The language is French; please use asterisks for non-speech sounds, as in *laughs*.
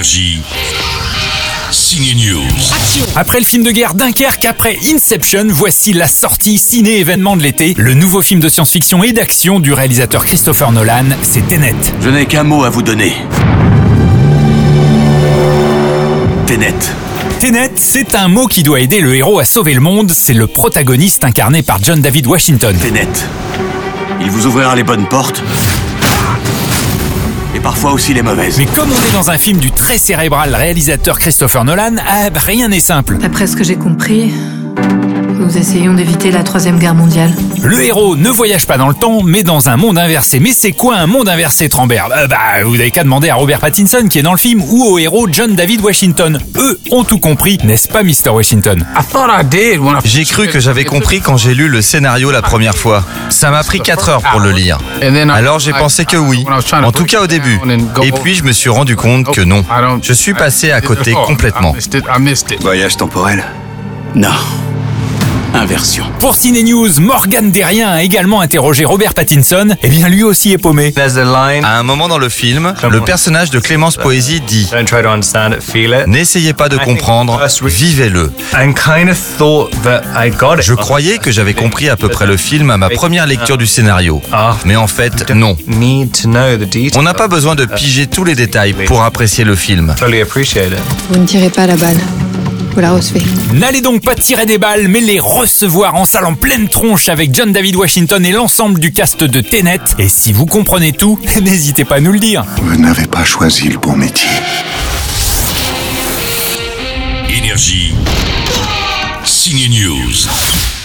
Énergie. News. Après le film de guerre Dunkerque, après Inception, voici la sortie ciné-événement de l'été. Le nouveau film de science-fiction et d'action du réalisateur Christopher Nolan, c'est Tenet. Je n'ai qu'un mot à vous donner. Ténet. Tenet, c'est un mot qui doit aider le héros à sauver le monde. C'est le protagoniste incarné par John David Washington. Ténet. Il vous ouvrira les bonnes portes. Et parfois aussi les mauvaises. Mais comme on est dans un film du très cérébral réalisateur Christopher Nolan, ah, bah, rien n'est simple. D'après ce que j'ai compris, nous essayons d'éviter la troisième guerre mondiale. Le héros ne voyage pas dans le temps, mais dans un monde inversé. Mais c'est quoi un monde inversé, Trambert Euh, Bah, vous n'avez qu'à demander à Robert Pattinson qui est dans le film ou au héros John David Washington. Eux ont tout compris, n'est-ce pas, Mr. Washington J'ai cru que j'avais compris quand j'ai lu le scénario la première fois. Ça m'a pris 4 heures pour le lire. Alors j'ai pensé que oui, en tout cas au début. Et puis je me suis rendu compte que non. Je suis passé à côté complètement. Voyage temporel? Non. Inversion. Pour Ciné News, Morgan Derrien a également interrogé Robert Pattinson. Eh bien, lui aussi est paumé. À un moment dans le film, le personnage de Clémence Poésie dit Don't try to understand it, feel it. N'essayez pas de comprendre, vivez-le. And kind of thought that I got it. Je croyais que j'avais compris à peu près le film à ma première lecture du scénario. Mais en fait, non. On n'a pas besoin de piger tous les détails pour apprécier le film. Vous ne tirez pas la balle. Vous la recevez. N'allez donc pas tirer des balles, mais les recevoir en salle en pleine tronche avec John David Washington et l'ensemble du cast de Tenet. Et si vous comprenez tout, *laughs* n'hésitez pas à nous le dire. Vous n'avez pas choisi le bon métier. Énergie. Signe News.